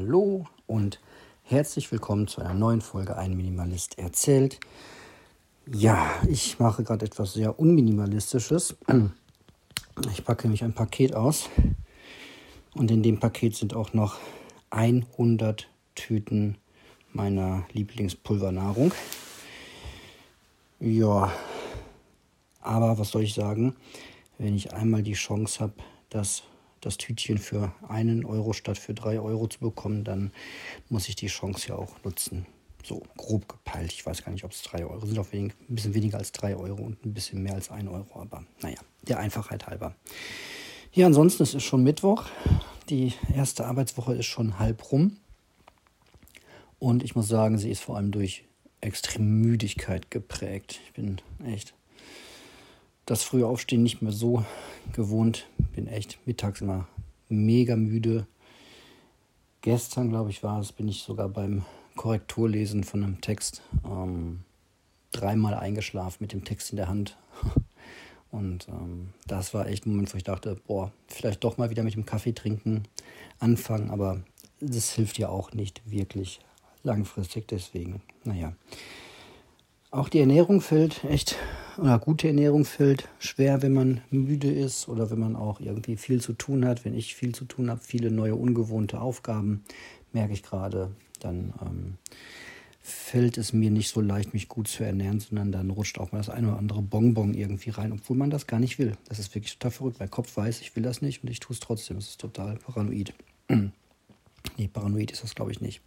Hallo und herzlich willkommen zu einer neuen Folge Ein Minimalist erzählt. Ja, ich mache gerade etwas sehr unminimalistisches. Ich packe nämlich ein Paket aus und in dem Paket sind auch noch 100 Tüten meiner Lieblingspulvernahrung. Ja, aber was soll ich sagen, wenn ich einmal die Chance habe, dass das Tütchen für einen Euro statt für drei Euro zu bekommen, dann muss ich die Chance ja auch nutzen. So grob gepeilt. Ich weiß gar nicht, ob es drei Euro sind, auch wenig, ein bisschen weniger als drei Euro und ein bisschen mehr als ein Euro. Aber naja, der Einfachheit halber. Ja, ansonsten ist es schon Mittwoch. Die erste Arbeitswoche ist schon halb rum. Und ich muss sagen, sie ist vor allem durch extreme Müdigkeit geprägt. Ich bin echt das frühe Aufstehen nicht mehr so gewohnt. Bin echt mittags immer mega müde. Gestern, glaube ich, war es, bin ich sogar beim Korrekturlesen von einem Text ähm, dreimal eingeschlafen mit dem Text in der Hand. Und ähm, das war echt ein Moment, wo ich dachte, boah, vielleicht doch mal wieder mit dem Kaffee trinken anfangen, aber das hilft ja auch nicht wirklich langfristig. Deswegen, naja. Auch die Ernährung fällt echt, oder gute Ernährung fällt schwer, wenn man müde ist oder wenn man auch irgendwie viel zu tun hat. Wenn ich viel zu tun habe, viele neue ungewohnte Aufgaben, merke ich gerade, dann ähm, fällt es mir nicht so leicht, mich gut zu ernähren, sondern dann rutscht auch mal das eine oder andere Bonbon irgendwie rein, obwohl man das gar nicht will. Das ist wirklich total verrückt. Mein Kopf weiß, ich will das nicht und ich tue es trotzdem. Das ist total paranoid. nee, paranoid ist das, glaube ich, nicht.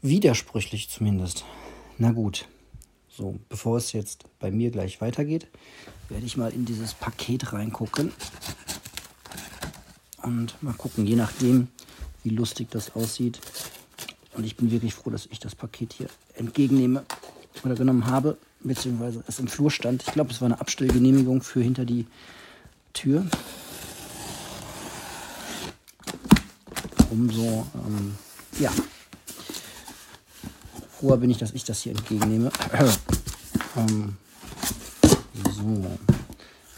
Widersprüchlich zumindest. Na gut, so, bevor es jetzt bei mir gleich weitergeht, werde ich mal in dieses Paket reingucken. Und mal gucken, je nachdem, wie lustig das aussieht. Und ich bin wirklich froh, dass ich das Paket hier entgegennehme oder genommen habe, beziehungsweise es im Flur stand. Ich glaube, es war eine Abstellgenehmigung für hinter die Tür. Umso, ähm, ja, froher bin ich, dass ich das hier entgegennehme. ähm, so.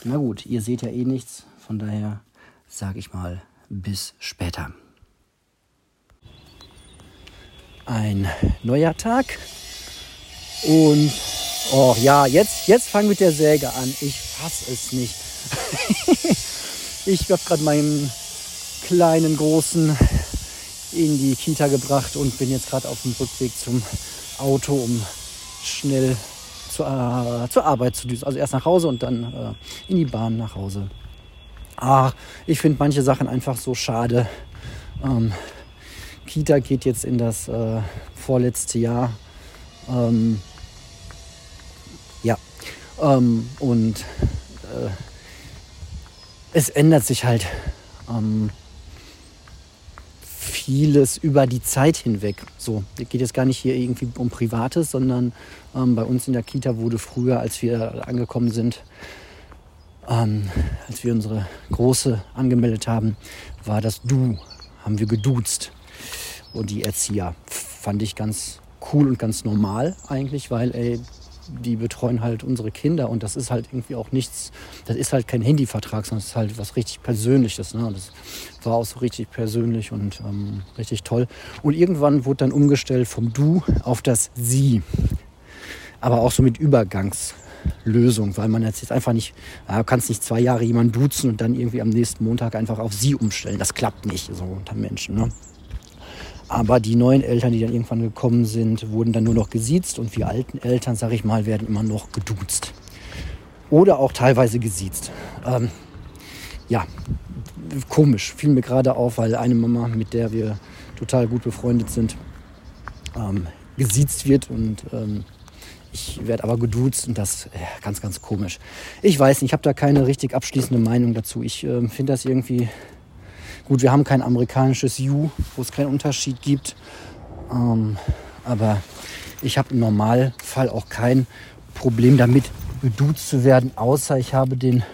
Na gut, ihr seht ja eh nichts. Von daher sage ich mal bis später. Ein neuer Tag. Und oh ja, jetzt, jetzt fang mit der Säge an. Ich fasse es nicht. ich habe gerade meinen kleinen, großen in die Kita gebracht und bin jetzt gerade auf dem Rückweg zum Auto, um schnell zu, äh, zur Arbeit zu düsen. Also erst nach Hause und dann äh, in die Bahn nach Hause. Ah, ich finde manche Sachen einfach so schade. Ähm, Kita geht jetzt in das äh, vorletzte Jahr. Ähm, ja, ähm, und äh, es ändert sich halt. Vieles über die Zeit hinweg. So, es geht jetzt gar nicht hier irgendwie um Privates, sondern ähm, bei uns in der Kita wurde früher, als wir angekommen sind, ähm, als wir unsere Große angemeldet haben, war das Du, haben wir geduzt. Und die Erzieher fand ich ganz cool und ganz normal eigentlich, weil ey, die betreuen halt unsere Kinder und das ist halt irgendwie auch nichts, das ist halt kein Handyvertrag, sondern es ist halt was richtig Persönliches. Ne? Das war auch so richtig persönlich und ähm, richtig toll. Und irgendwann wurde dann umgestellt vom Du auf das Sie. Aber auch so mit Übergangslösung, weil man jetzt einfach nicht, du kannst nicht zwei Jahre jemanden duzen und dann irgendwie am nächsten Montag einfach auf Sie umstellen. Das klappt nicht so unter Menschen. Ne? Aber die neuen Eltern, die dann irgendwann gekommen sind, wurden dann nur noch gesiezt und wir alten Eltern, sag ich mal, werden immer noch geduzt. Oder auch teilweise gesiezt. Ähm, ja, komisch, fiel mir gerade auf, weil eine Mama, mit der wir total gut befreundet sind, ähm, gesiezt wird und ähm, ich werde aber geduzt und das äh, ganz, ganz komisch. Ich weiß nicht, ich habe da keine richtig abschließende Meinung dazu. Ich äh, finde das irgendwie Gut, wir haben kein amerikanisches You, wo es keinen Unterschied gibt. Ähm, aber ich habe im Normalfall auch kein Problem damit, geduzt zu werden, außer ich habe den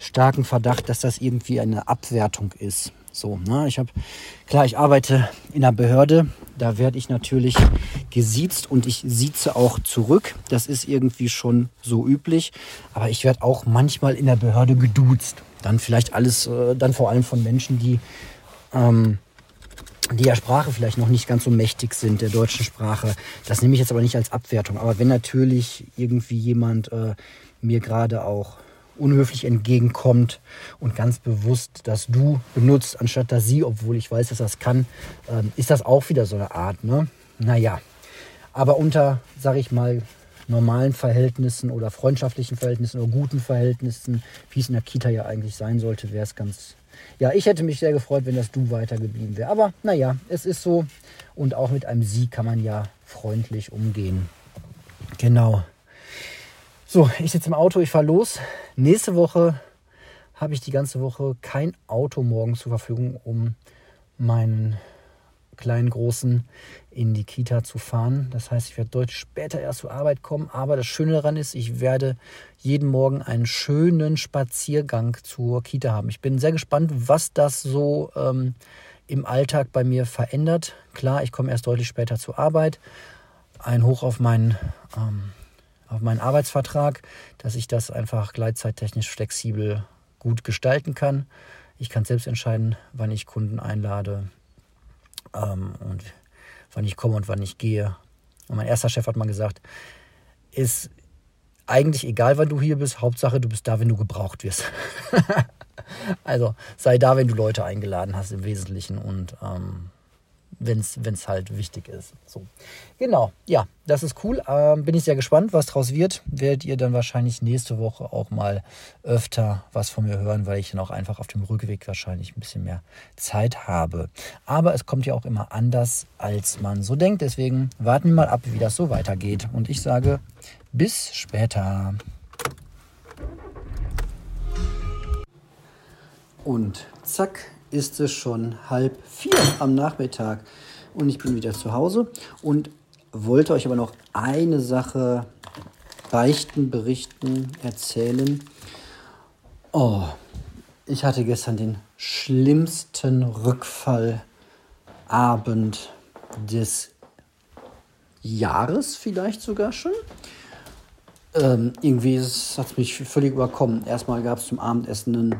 starken Verdacht, dass das irgendwie eine Abwertung ist. So, ne? Ich habe, klar, ich arbeite in einer Behörde, da werde ich natürlich gesiezt und ich sieze auch zurück. Das ist irgendwie schon so üblich. Aber ich werde auch manchmal in der Behörde geduzt. Dann vielleicht alles, äh, dann vor allem von Menschen, die ähm, die der Sprache vielleicht noch nicht ganz so mächtig sind, der deutschen Sprache. Das nehme ich jetzt aber nicht als Abwertung. Aber wenn natürlich irgendwie jemand äh, mir gerade auch unhöflich entgegenkommt und ganz bewusst das Du benutzt, anstatt das Sie, obwohl ich weiß, dass das kann, ähm, ist das auch wieder so eine Art. Ne? Naja, aber unter, sag ich mal, normalen Verhältnissen oder freundschaftlichen Verhältnissen oder guten Verhältnissen, wie es in der Kita ja eigentlich sein sollte, wäre es ganz. Ja, ich hätte mich sehr gefreut, wenn das Du weitergeblieben wäre. Aber naja, es ist so. Und auch mit einem Sie kann man ja freundlich umgehen. Genau. So, ich sitze im Auto, ich fahre los. Nächste Woche habe ich die ganze Woche kein Auto morgen zur Verfügung, um meinen kleinen Großen in die Kita zu fahren. Das heißt, ich werde deutlich später erst zur Arbeit kommen. Aber das Schöne daran ist, ich werde jeden Morgen einen schönen Spaziergang zur Kita haben. Ich bin sehr gespannt, was das so ähm, im Alltag bei mir verändert. Klar, ich komme erst deutlich später zur Arbeit. Ein Hoch auf meinen ähm, auf meinen Arbeitsvertrag, dass ich das einfach gleitzeittechnisch flexibel gut gestalten kann. Ich kann selbst entscheiden, wann ich Kunden einlade ähm, und wann ich komme und wann ich gehe. Und mein erster Chef hat mal gesagt, ist eigentlich egal, wann du hier bist, Hauptsache du bist da, wenn du gebraucht wirst. also sei da, wenn du Leute eingeladen hast im Wesentlichen und ähm, wenn es halt wichtig ist. So. Genau, ja, das ist cool. Ähm, bin ich sehr gespannt, was draus wird. Werdet ihr dann wahrscheinlich nächste Woche auch mal öfter was von mir hören, weil ich dann auch einfach auf dem Rückweg wahrscheinlich ein bisschen mehr Zeit habe. Aber es kommt ja auch immer anders, als man so denkt. Deswegen warten wir mal ab, wie das so weitergeht. Und ich sage, bis später. Und zack, ist es schon halb vier am Nachmittag und ich bin wieder zu Hause und wollte euch aber noch eine Sache beichten, berichten, erzählen. Oh, ich hatte gestern den schlimmsten Rückfallabend des Jahres, vielleicht sogar schon. Ähm, irgendwie hat es mich völlig überkommen. Erstmal gab es zum Abendessen einen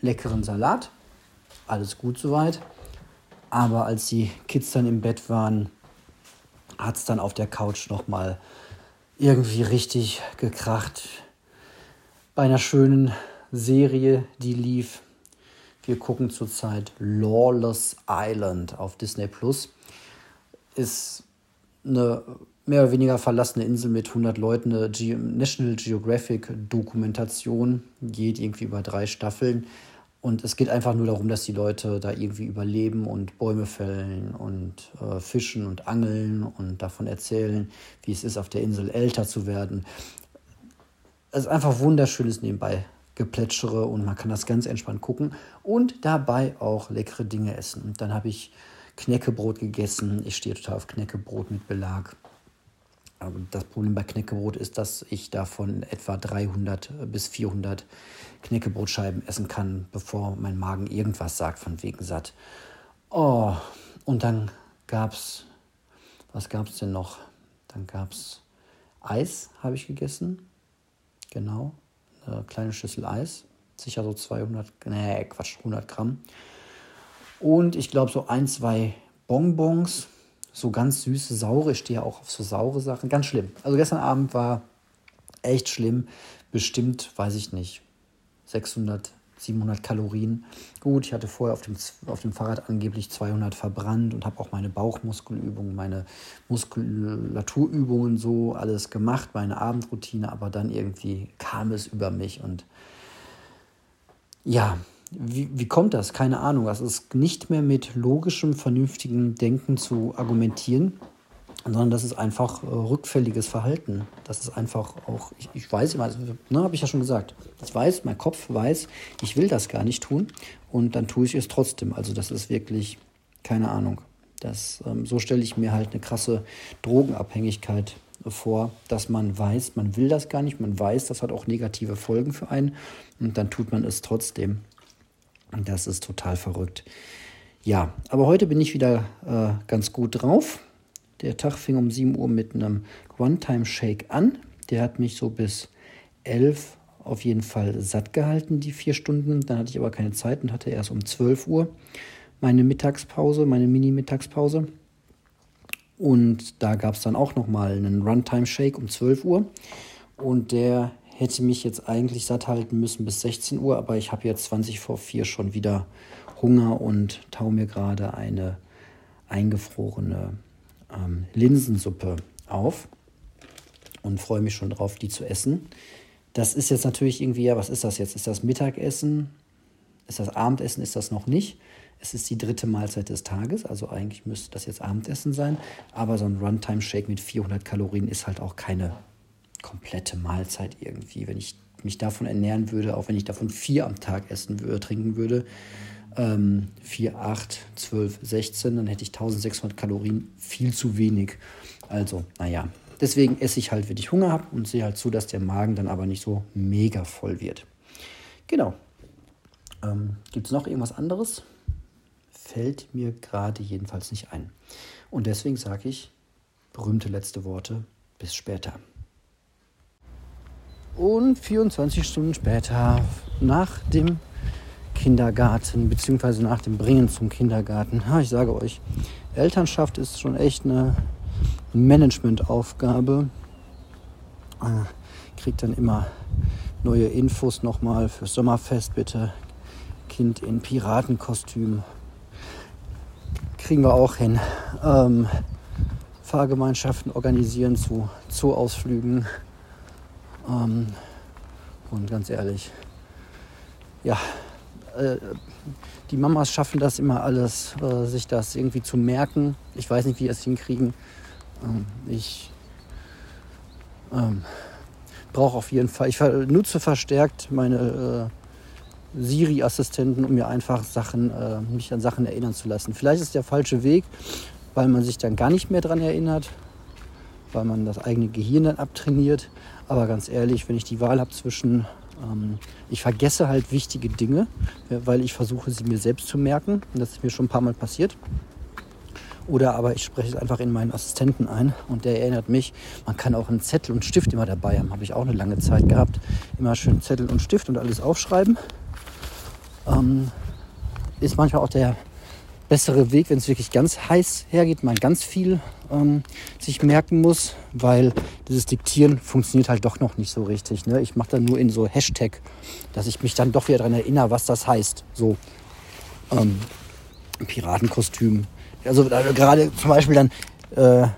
leckeren Salat alles gut soweit. Aber als die Kids dann im Bett waren, hat es dann auf der Couch nochmal irgendwie richtig gekracht. Bei einer schönen Serie, die lief. Wir gucken zurzeit Lawless Island auf Disney Plus. Ist eine mehr oder weniger verlassene Insel mit 100 Leuten, eine National Geographic Dokumentation, geht irgendwie über drei Staffeln. Und es geht einfach nur darum, dass die Leute da irgendwie überleben und Bäume fällen und äh, fischen und angeln und davon erzählen, wie es ist, auf der Insel älter zu werden. Es ist einfach wunderschönes nebenbei Geplätschere und man kann das ganz entspannt gucken und dabei auch leckere Dinge essen. Und dann habe ich Knäckebrot gegessen. Ich stehe total auf Knäckebrot mit Belag. Das Problem bei Knäckebrot ist, dass ich davon etwa 300 bis 400 Knäckebrotscheiben essen kann, bevor mein Magen irgendwas sagt von wegen satt. Oh, und dann gab's, was gab's denn noch? Dann gab's Eis, habe ich gegessen. Genau, eine kleine Schüssel Eis. Sicher so 200, nee, Quatsch, 100 Gramm. Und ich glaube so ein, zwei Bonbons so ganz süße, saure. Ich stehe auch auf so saure Sachen. Ganz schlimm. Also gestern Abend war echt schlimm. Bestimmt, weiß ich nicht, 600, 700 Kalorien. Gut, ich hatte vorher auf dem, auf dem Fahrrad angeblich 200 verbrannt und habe auch meine Bauchmuskelübungen, meine Muskulaturübungen so alles gemacht, meine Abendroutine, aber dann irgendwie kam es über mich und ja, wie, wie kommt das? Keine Ahnung. Das ist nicht mehr mit logischem, vernünftigem Denken zu argumentieren, sondern das ist einfach äh, rückfälliges Verhalten. Das ist einfach auch, ich, ich weiß immer, ne, habe ich ja schon gesagt. Ich weiß, mein Kopf weiß, ich will das gar nicht tun und dann tue ich es trotzdem. Also das ist wirklich, keine Ahnung. Das, ähm, so stelle ich mir halt eine krasse Drogenabhängigkeit vor, dass man weiß, man will das gar nicht, man weiß, das hat auch negative Folgen für einen und dann tut man es trotzdem. Das ist total verrückt. Ja, aber heute bin ich wieder äh, ganz gut drauf. Der Tag fing um 7 Uhr mit einem One-Time-Shake an. Der hat mich so bis 11 auf jeden Fall satt gehalten, die vier Stunden. Dann hatte ich aber keine Zeit und hatte erst um 12 Uhr meine Mittagspause, meine Mini-Mittagspause. Und da gab es dann auch nochmal einen Runtime-Shake um 12 Uhr. Und der hätte mich jetzt eigentlich satt halten müssen bis 16 Uhr, aber ich habe jetzt 20 vor 4 schon wieder Hunger und tau mir gerade eine eingefrorene ähm, Linsensuppe auf und freue mich schon drauf, die zu essen. Das ist jetzt natürlich irgendwie, ja, was ist das jetzt? Ist das Mittagessen? Ist das Abendessen? Ist das noch nicht? Es ist die dritte Mahlzeit des Tages, also eigentlich müsste das jetzt Abendessen sein. Aber so ein Runtime-Shake mit 400 Kalorien ist halt auch keine komplette Mahlzeit irgendwie. Wenn ich mich davon ernähren würde, auch wenn ich davon vier am Tag essen würde, trinken würde, ähm, 4, 8, 12, 16, dann hätte ich 1600 Kalorien, viel zu wenig. Also, naja, deswegen esse ich halt, wenn ich Hunger habe und sehe halt zu, dass der Magen dann aber nicht so mega voll wird. Genau. Ähm, Gibt es noch irgendwas anderes? Fällt mir gerade jedenfalls nicht ein. Und deswegen sage ich berühmte letzte Worte. Bis später. Und 24 Stunden später, nach dem Kindergarten, beziehungsweise nach dem Bringen zum Kindergarten. Ja, ich sage euch, Elternschaft ist schon echt eine Managementaufgabe. Äh, kriegt dann immer neue Infos nochmal fürs Sommerfest, bitte. Kind in Piratenkostüm. Kriegen wir auch hin. Ähm, Fahrgemeinschaften organisieren zu Zooausflügen. Ähm, und ganz ehrlich, ja, äh, die Mamas schaffen das immer alles, äh, sich das irgendwie zu merken. Ich weiß nicht, wie sie es hinkriegen. Ähm, ich ähm, brauche auf jeden Fall, ich nutze verstärkt meine äh, Siri-Assistenten, um mir einfach Sachen, äh, mich an Sachen erinnern zu lassen. Vielleicht ist der falsche Weg, weil man sich dann gar nicht mehr daran erinnert, weil man das eigene Gehirn dann abtrainiert. Aber ganz ehrlich, wenn ich die Wahl habe zwischen ähm, ich vergesse halt wichtige Dinge, weil ich versuche, sie mir selbst zu merken. Und das ist mir schon ein paar Mal passiert. Oder aber ich spreche es einfach in meinen Assistenten ein und der erinnert mich. Man kann auch einen Zettel und Stift immer dabei haben. Habe ich auch eine lange Zeit gehabt. Immer schön Zettel und Stift und alles aufschreiben. Ähm, ist manchmal auch der bessere Weg, wenn es wirklich ganz heiß hergeht, man ganz viel ähm, sich merken muss, weil dieses Diktieren funktioniert halt doch noch nicht so richtig. Ne? Ich mache dann nur in so Hashtag, dass ich mich dann doch wieder daran erinnere, was das heißt. So ähm, Piratenkostüm. Also äh, gerade zum Beispiel dann äh,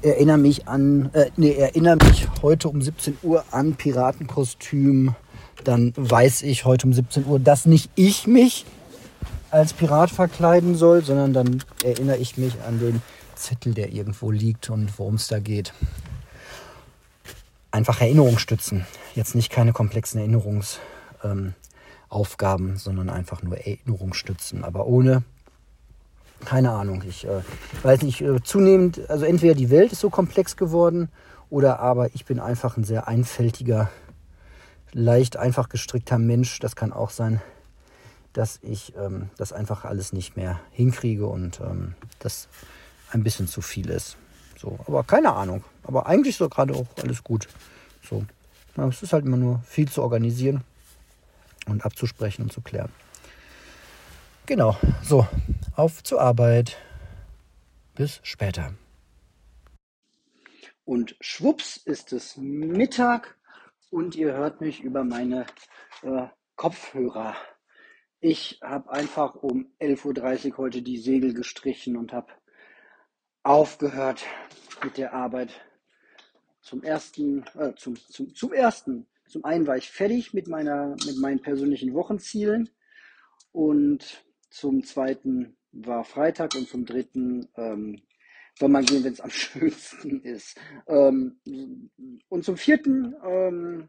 erinnere mich an, äh, nee, erinnere mich heute um 17 Uhr an Piratenkostüm. Dann weiß ich heute um 17 Uhr, dass nicht ich mich als Pirat verkleiden soll, sondern dann erinnere ich mich an den Zettel, der irgendwo liegt und worum es da geht. Einfach Erinnerung stützen. Jetzt nicht keine komplexen Erinnerungsaufgaben, ähm, sondern einfach nur Erinnerung stützen. Aber ohne, keine Ahnung, ich äh, weiß nicht, äh, zunehmend, also entweder die Welt ist so komplex geworden oder aber ich bin einfach ein sehr einfältiger, leicht einfach gestrickter Mensch. Das kann auch sein dass ich ähm, das einfach alles nicht mehr hinkriege und ähm, das ein bisschen zu viel ist. So, aber keine Ahnung. Aber eigentlich so gerade auch alles gut. So, ja, es ist halt immer nur viel zu organisieren und abzusprechen und zu klären. Genau, so, auf zur Arbeit. Bis später. Und schwupps ist es Mittag und ihr hört mich über meine äh, Kopfhörer ich habe einfach um 11.30 Uhr heute die Segel gestrichen und habe aufgehört mit der Arbeit. Zum ersten, äh, zum, zum, zum ersten, zum einen war ich fertig mit meiner, mit meinen persönlichen Wochenzielen und zum zweiten war Freitag und zum dritten ähm, soll man gehen, wenn es am schönsten ist. Ähm, und zum vierten ähm,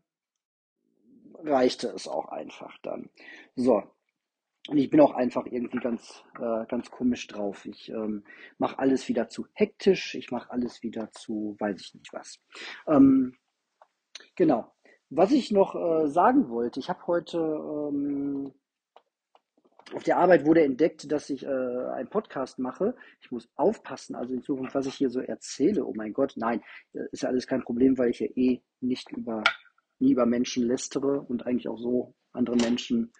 reichte es auch einfach dann. So, und ich bin auch einfach irgendwie ganz, äh, ganz komisch drauf. Ich ähm, mache alles wieder zu hektisch, ich mache alles wieder zu, weiß ich nicht was. Ähm, genau. Was ich noch äh, sagen wollte, ich habe heute ähm, auf der Arbeit wurde entdeckt, dass ich äh, einen Podcast mache. Ich muss aufpassen, also in Zukunft, was ich hier so erzähle. Oh mein Gott, nein, äh, ist ja alles kein Problem, weil ich ja eh nicht über, nie über Menschen lästere und eigentlich auch so andere Menschen,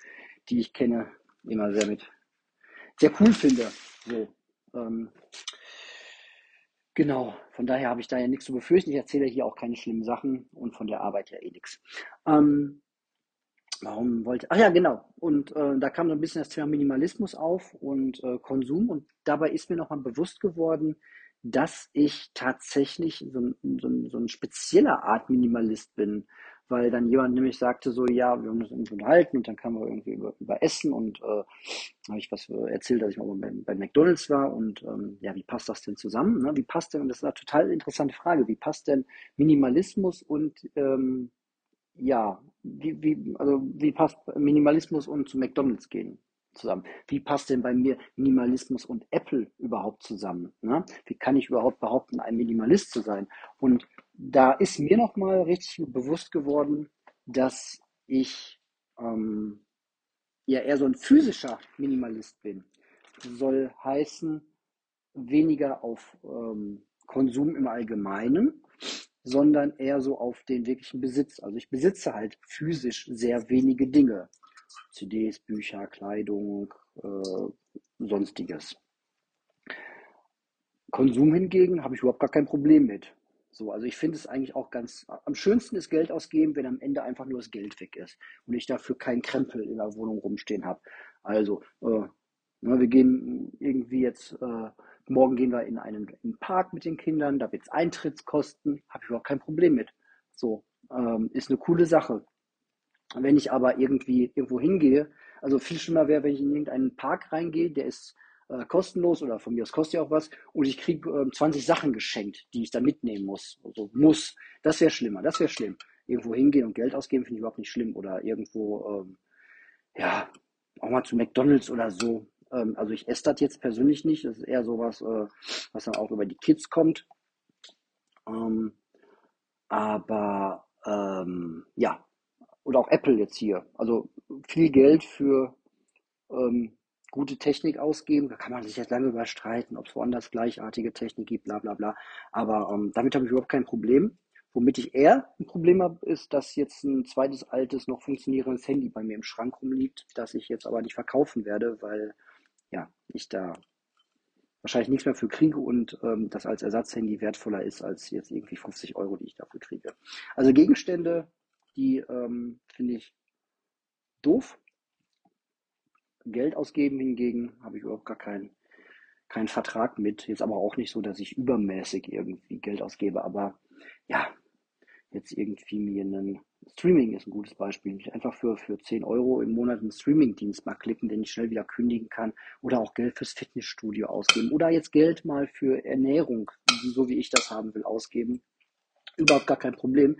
die ich kenne, immer sehr mit sehr cool finde. So, ähm, genau, von daher habe ich da ja nichts zu befürchten. Ich erzähle hier auch keine schlimmen Sachen und von der Arbeit ja eh nichts. Ähm, warum wollte, ach ja, genau. Und äh, da kam so ein bisschen das Thema Minimalismus auf und äh, Konsum. Und dabei ist mir nochmal bewusst geworden, dass ich tatsächlich so, so, so ein spezieller Art Minimalist bin. Weil dann jemand nämlich sagte so, ja, wir haben uns irgendwie unterhalten und dann kamen wir irgendwie über, über Essen und äh, habe ich was erzählt, dass ich mal bei, bei McDonalds war und ähm, ja, wie passt das denn zusammen? Ne? Wie passt denn, und das ist eine total interessante Frage, wie passt denn Minimalismus und ähm, ja, wie, wie, also wie passt Minimalismus und zu McDonalds gehen zusammen? Wie passt denn bei mir Minimalismus und Apple überhaupt zusammen? Ne? Wie kann ich überhaupt behaupten, ein Minimalist zu sein? Und da ist mir nochmal richtig bewusst geworden, dass ich ähm, ja eher so ein physischer Minimalist bin. Soll heißen, weniger auf ähm, Konsum im Allgemeinen, sondern eher so auf den wirklichen Besitz. Also ich besitze halt physisch sehr wenige Dinge. CDs, Bücher, Kleidung, äh, sonstiges. Konsum hingegen habe ich überhaupt gar kein Problem mit. So, also ich finde es eigentlich auch ganz, am schönsten ist Geld ausgeben, wenn am Ende einfach nur das Geld weg ist und ich dafür keinen Krempel in der Wohnung rumstehen habe. Also, äh, ne, wir gehen irgendwie jetzt äh, Morgen gehen wir in einen, in einen Park mit den Kindern, da wird es Eintrittskosten, habe ich überhaupt kein Problem mit. So, ähm, ist eine coole Sache. Wenn ich aber irgendwie irgendwo hingehe, also viel schlimmer wäre, wenn ich in irgendeinen Park reingehe, der ist äh, kostenlos oder von mir aus kostet ja auch was und ich kriege äh, 20 Sachen geschenkt, die ich da mitnehmen muss. Also muss. Das wäre schlimmer, das wäre schlimm. Irgendwo hingehen und Geld ausgeben finde ich überhaupt nicht schlimm. Oder irgendwo, ähm, ja, auch mal zu McDonalds oder so. Ähm, also ich esse das jetzt persönlich nicht. Das ist eher sowas, äh, was dann auch über die Kids kommt. Ähm, aber ähm, ja, oder auch Apple jetzt hier. Also viel Geld für ähm, gute Technik ausgeben. Da kann man sich jetzt lange überstreiten, ob es woanders gleichartige Technik gibt, bla bla bla. Aber ähm, damit habe ich überhaupt kein Problem. Womit ich eher ein Problem habe, ist, dass jetzt ein zweites altes, noch funktionierendes Handy bei mir im Schrank rumliegt, das ich jetzt aber nicht verkaufen werde, weil ja, ich da wahrscheinlich nichts mehr für kriege und ähm, das als Ersatzhandy wertvoller ist als jetzt irgendwie 50 Euro, die ich dafür kriege. Also Gegenstände, die ähm, finde ich doof. Geld ausgeben hingegen habe ich überhaupt gar keinen keinen Vertrag mit. Jetzt aber auch nicht so, dass ich übermäßig irgendwie Geld ausgebe, aber ja, jetzt irgendwie mir einen Streaming ist ein gutes Beispiel. Einfach für, für 10 Euro im Monat einen Streaming-Dienst mal klicken, den ich schnell wieder kündigen kann. Oder auch Geld fürs Fitnessstudio ausgeben. Oder jetzt Geld mal für Ernährung, so wie ich das haben will, ausgeben. Überhaupt gar kein Problem.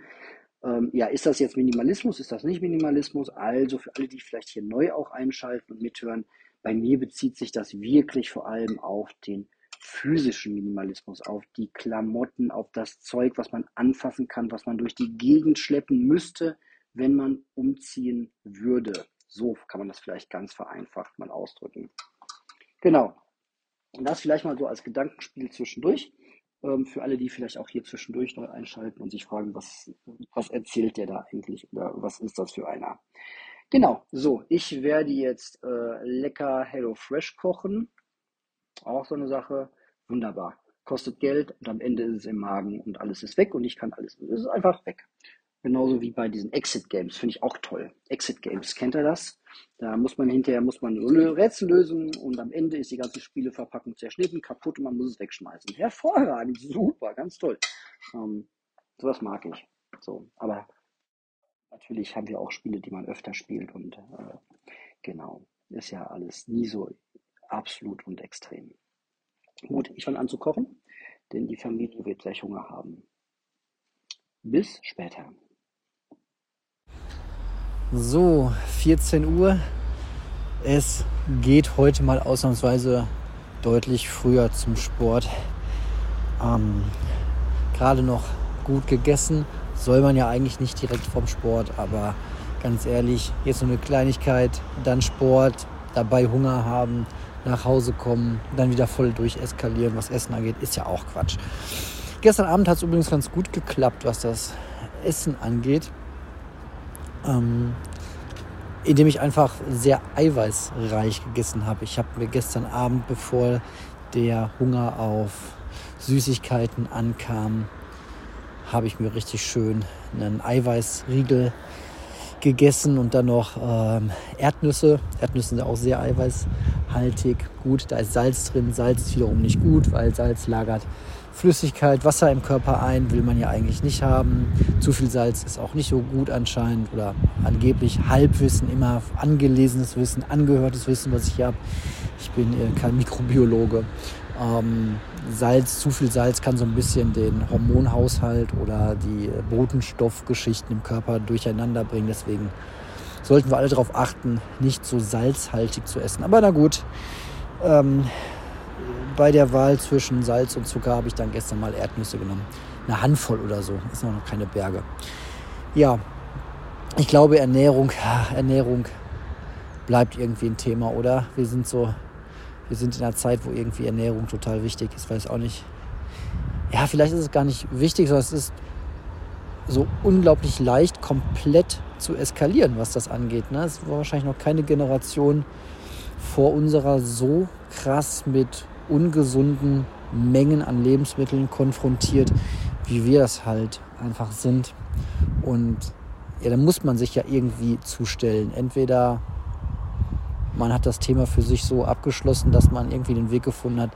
Ähm, ja, ist das jetzt Minimalismus? Ist das nicht Minimalismus? Also für alle, die vielleicht hier neu auch einschalten und mithören, bei mir bezieht sich das wirklich vor allem auf den physischen Minimalismus, auf die Klamotten, auf das Zeug, was man anfassen kann, was man durch die Gegend schleppen müsste, wenn man umziehen würde. So kann man das vielleicht ganz vereinfacht mal ausdrücken. Genau. Und das vielleicht mal so als Gedankenspiel zwischendurch. Ähm, für alle, die vielleicht auch hier zwischendurch neu einschalten und sich fragen, was, was erzählt der da eigentlich oder was ist das für einer? Genau, so, ich werde jetzt äh, lecker Hello Fresh kochen auch so eine Sache. Wunderbar. Kostet Geld und am Ende ist es im Magen und alles ist weg und ich kann alles. Es ist einfach weg. Genauso wie bei diesen Exit Games. Finde ich auch toll. Exit Games, kennt ihr das? Da muss man hinterher muss man Rätsel lösen und am Ende ist die ganze Spieleverpackung zerschnitten, kaputt und man muss es wegschmeißen. Hervorragend, super, ganz toll. Ähm, sowas mag ich. So, aber natürlich haben wir auch Spiele, die man öfter spielt und äh, genau, ist ja alles nie so absolut und extrem. Gut, ich fange an zu kochen, denn die Familie wird gleich Hunger haben. Bis später. So, 14 Uhr. Es geht heute mal ausnahmsweise deutlich früher zum Sport. Ähm, Gerade noch gut gegessen. Soll man ja eigentlich nicht direkt vom Sport, aber ganz ehrlich, jetzt so eine Kleinigkeit, dann Sport, dabei Hunger haben, nach Hause kommen, dann wieder voll durcheskalieren, was Essen angeht, ist ja auch Quatsch. Gestern Abend hat es übrigens ganz gut geklappt, was das Essen angeht. Ähm, indem ich einfach sehr eiweißreich gegessen habe. Ich habe mir gestern Abend, bevor der Hunger auf Süßigkeiten ankam, habe ich mir richtig schön einen Eiweißriegel gegessen und dann noch ähm, Erdnüsse. Erdnüsse sind auch sehr eiweißhaltig. Gut, da ist Salz drin. Salz ist wiederum nicht gut, weil Salz lagert Flüssigkeit, Wasser im Körper ein, will man ja eigentlich nicht haben. Zu viel Salz ist auch nicht so gut anscheinend oder angeblich Halbwissen, immer angelesenes Wissen, angehörtes Wissen, was ich hier habe. Ich bin äh, kein Mikrobiologe. Ähm, Salz, zu viel Salz kann so ein bisschen den Hormonhaushalt oder die Botenstoffgeschichten im Körper durcheinander bringen. Deswegen sollten wir alle darauf achten, nicht so salzhaltig zu essen. Aber na gut, ähm, bei der Wahl zwischen Salz und Zucker habe ich dann gestern mal Erdnüsse genommen. Eine Handvoll oder so, ist noch keine Berge. Ja, ich glaube Ernährung, Ernährung bleibt irgendwie ein Thema, oder? Wir sind so wir sind in einer Zeit, wo irgendwie Ernährung total wichtig ist. Weiß auch nicht. Ja, vielleicht ist es gar nicht wichtig, sondern es ist so unglaublich leicht, komplett zu eskalieren, was das angeht. Ne? Es war wahrscheinlich noch keine Generation vor unserer so krass mit ungesunden Mengen an Lebensmitteln konfrontiert, wie wir es halt einfach sind. Und ja, da muss man sich ja irgendwie zustellen. Entweder man hat das Thema für sich so abgeschlossen, dass man irgendwie den Weg gefunden hat,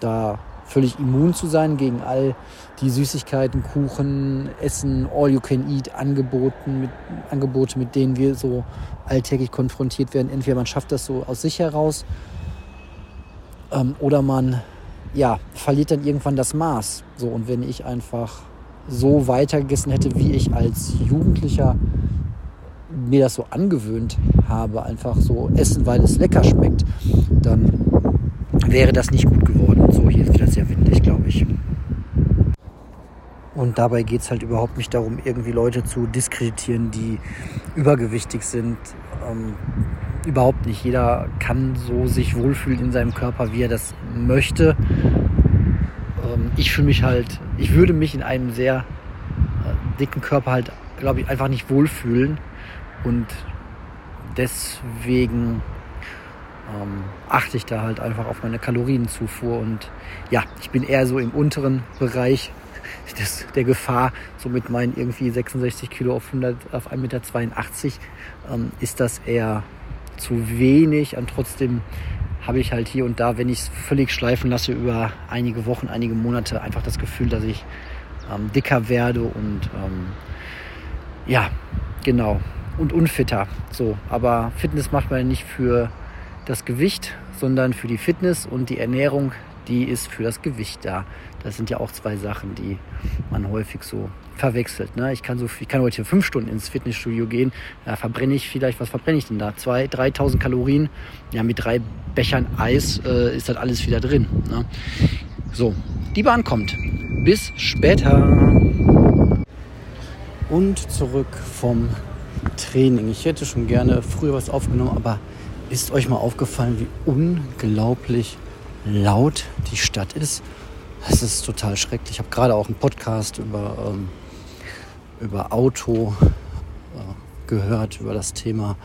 da völlig immun zu sein gegen all die Süßigkeiten, Kuchen, Essen, All-You-Can-Eat-Angebote, mit, Angebote, mit denen wir so alltäglich konfrontiert werden. Entweder man schafft das so aus sich heraus ähm, oder man ja, verliert dann irgendwann das Maß. So, und wenn ich einfach so weitergegessen hätte, wie ich als Jugendlicher mir das so angewöhnt habe, einfach so essen, weil es lecker schmeckt, dann wäre das nicht gut geworden. So, hier ist wieder sehr windig, glaube ich. Und dabei geht es halt überhaupt nicht darum, irgendwie Leute zu diskreditieren, die übergewichtig sind. Ähm, überhaupt nicht. Jeder kann so sich wohlfühlen in seinem Körper, wie er das möchte. Ähm, ich fühle mich halt, ich würde mich in einem sehr äh, dicken Körper halt, glaube ich, einfach nicht wohlfühlen. Und deswegen ähm, achte ich da halt einfach auf meine Kalorienzufuhr. Und ja, ich bin eher so im unteren Bereich des, der Gefahr, so mit meinen irgendwie 66 Kilo auf, 100, auf 1,82 Meter ähm, ist das eher zu wenig. Und trotzdem habe ich halt hier und da, wenn ich es völlig schleifen lasse, über einige Wochen, einige Monate einfach das Gefühl, dass ich ähm, dicker werde und ähm, ja, genau und unfitter. So, aber Fitness macht man nicht für das Gewicht, sondern für die Fitness und die Ernährung, die ist für das Gewicht da. Das sind ja auch zwei Sachen, die man häufig so verwechselt. Ne? Ich, kann so, ich kann heute fünf Stunden ins Fitnessstudio gehen, da verbrenne ich vielleicht, was verbrenne ich denn da? Zwei, 3000 Kalorien. Ja, mit drei Bechern Eis äh, ist das alles wieder drin. Ne? So, die Bahn kommt. Bis später. Und zurück vom Training. Ich hätte schon gerne früher was aufgenommen, aber ist euch mal aufgefallen, wie unglaublich laut die Stadt ist? Das ist total schrecklich. Ich habe gerade auch einen Podcast über, ähm, über Auto äh, gehört, über das Thema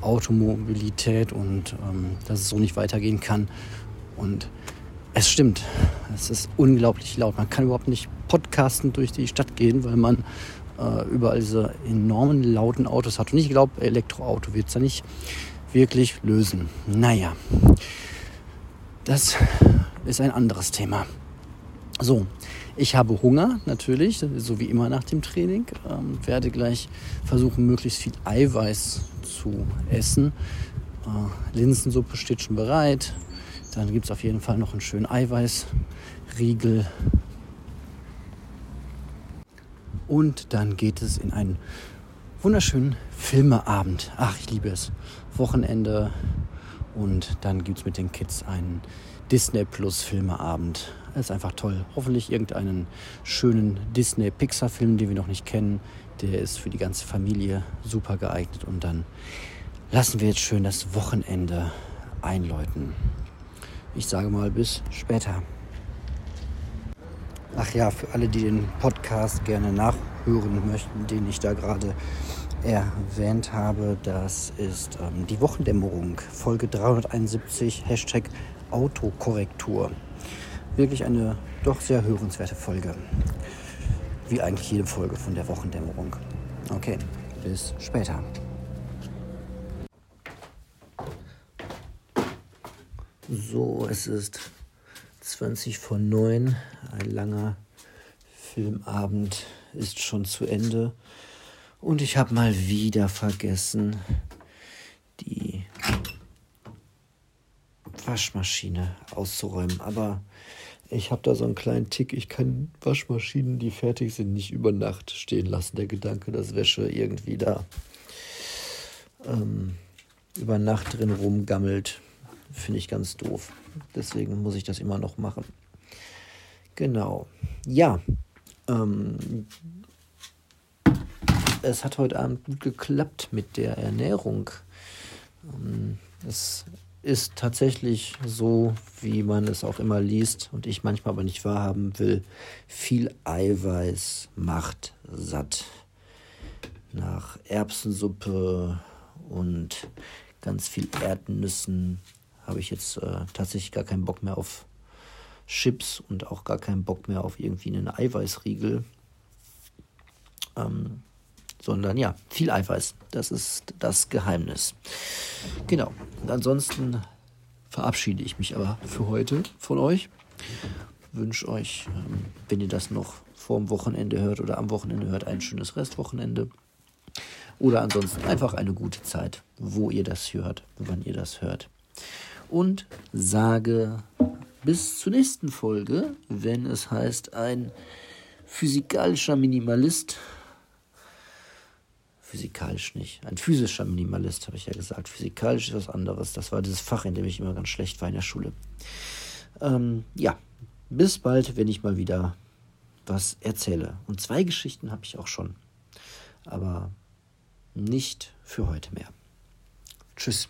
Automobilität und ähm, dass es so nicht weitergehen kann. Und es stimmt, es ist unglaublich laut. Man kann überhaupt nicht podcasten durch die Stadt gehen, weil man äh, überall diese enormen lauten Autos hat. Und ich glaube, Elektroauto wird es da nicht wirklich lösen. Naja, das ist ein anderes Thema. So, ich habe Hunger natürlich, so wie immer nach dem Training. Ähm, werde gleich versuchen, möglichst viel Eiweiß zu essen. Äh, Linsensuppe steht schon bereit. Dann gibt es auf jeden Fall noch einen schönen Eiweißriegel und dann geht es in einen wunderschönen Filmeabend. Ach, ich liebe es. Wochenende. Und dann gibt es mit den Kids einen Disney Plus Filmeabend. Das ist einfach toll. Hoffentlich irgendeinen schönen Disney-Pixar-Film, den wir noch nicht kennen. Der ist für die ganze Familie super geeignet. Und dann lassen wir jetzt schön das Wochenende einläuten. Ich sage mal bis später. Ach ja, für alle, die den Podcast gerne nachhören möchten, den ich da gerade erwähnt habe, das ist ähm, die Wochendämmerung, Folge 371, Hashtag Autokorrektur. Wirklich eine doch sehr hörenswerte Folge. Wie eigentlich jede Folge von der Wochendämmerung. Okay, bis später. So, es ist 20 vor 9. Ein langer Filmabend ist schon zu Ende. Und ich habe mal wieder vergessen, die Waschmaschine auszuräumen. Aber ich habe da so einen kleinen Tick. Ich kann Waschmaschinen, die fertig sind, nicht über Nacht stehen lassen. Der Gedanke, dass Wäsche irgendwie da ähm, über Nacht drin rumgammelt, finde ich ganz doof. Deswegen muss ich das immer noch machen. Genau. Ja. Ähm, es hat heute Abend gut geklappt mit der Ernährung. Ähm, es ist tatsächlich so, wie man es auch immer liest und ich manchmal aber nicht wahrhaben will. Viel Eiweiß macht satt. Nach Erbsensuppe und ganz viel Erdnüssen habe ich jetzt äh, tatsächlich gar keinen Bock mehr auf Chips und auch gar keinen Bock mehr auf irgendwie einen Eiweißriegel. Ähm, sondern ja, viel Eiweiß. Das ist das Geheimnis. Genau. Und ansonsten verabschiede ich mich aber für heute von euch. Wünsche euch, ähm, wenn ihr das noch vor dem Wochenende hört oder am Wochenende hört, ein schönes Restwochenende. Oder ansonsten einfach eine gute Zeit, wo ihr das hört, wann ihr das hört und sage bis zur nächsten Folge, wenn es heißt ein physikalischer Minimalist. Physikalisch nicht. Ein physischer Minimalist, habe ich ja gesagt. Physikalisch ist was anderes. Das war dieses Fach, in dem ich immer ganz schlecht war in der Schule. Ähm, ja, bis bald, wenn ich mal wieder was erzähle. Und zwei Geschichten habe ich auch schon. Aber nicht für heute mehr. Tschüss.